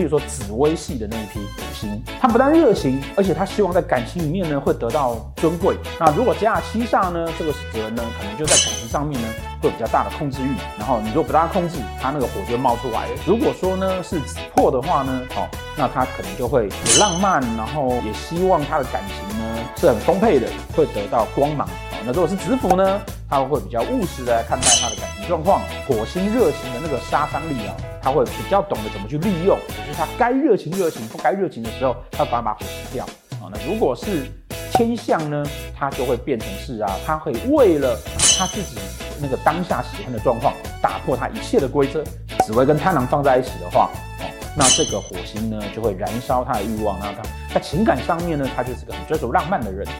比如说紫微系的那一批火星，他不但热情，而且他希望在感情里面呢会得到尊贵。那如果加了七煞呢，这个人呢可能就在感情上面呢会有比较大的控制欲。然后你如果不让他控制，他那个火就会冒出来了。如果说呢是紫破的话呢，哦，那他可能就会有浪漫，然后也希望他的感情呢是很丰沛的，会得到光芒。那如果是紫府呢，他会比较务实的看待他的感情状况。火星热情的那个杀伤力啊，他会比较懂得怎么去利用，就是他该热情热情，不该热情的时候，他反而把火熄掉啊。那如果是天象呢，他就会变成是啊，他会为了他自己那个当下喜欢的状况，打破他一切的规则。紫微跟贪狼放在一起的话，哦，那这个火星呢就会燃烧他的欲望，那他在情感上面呢，他就是个很追求浪漫的人。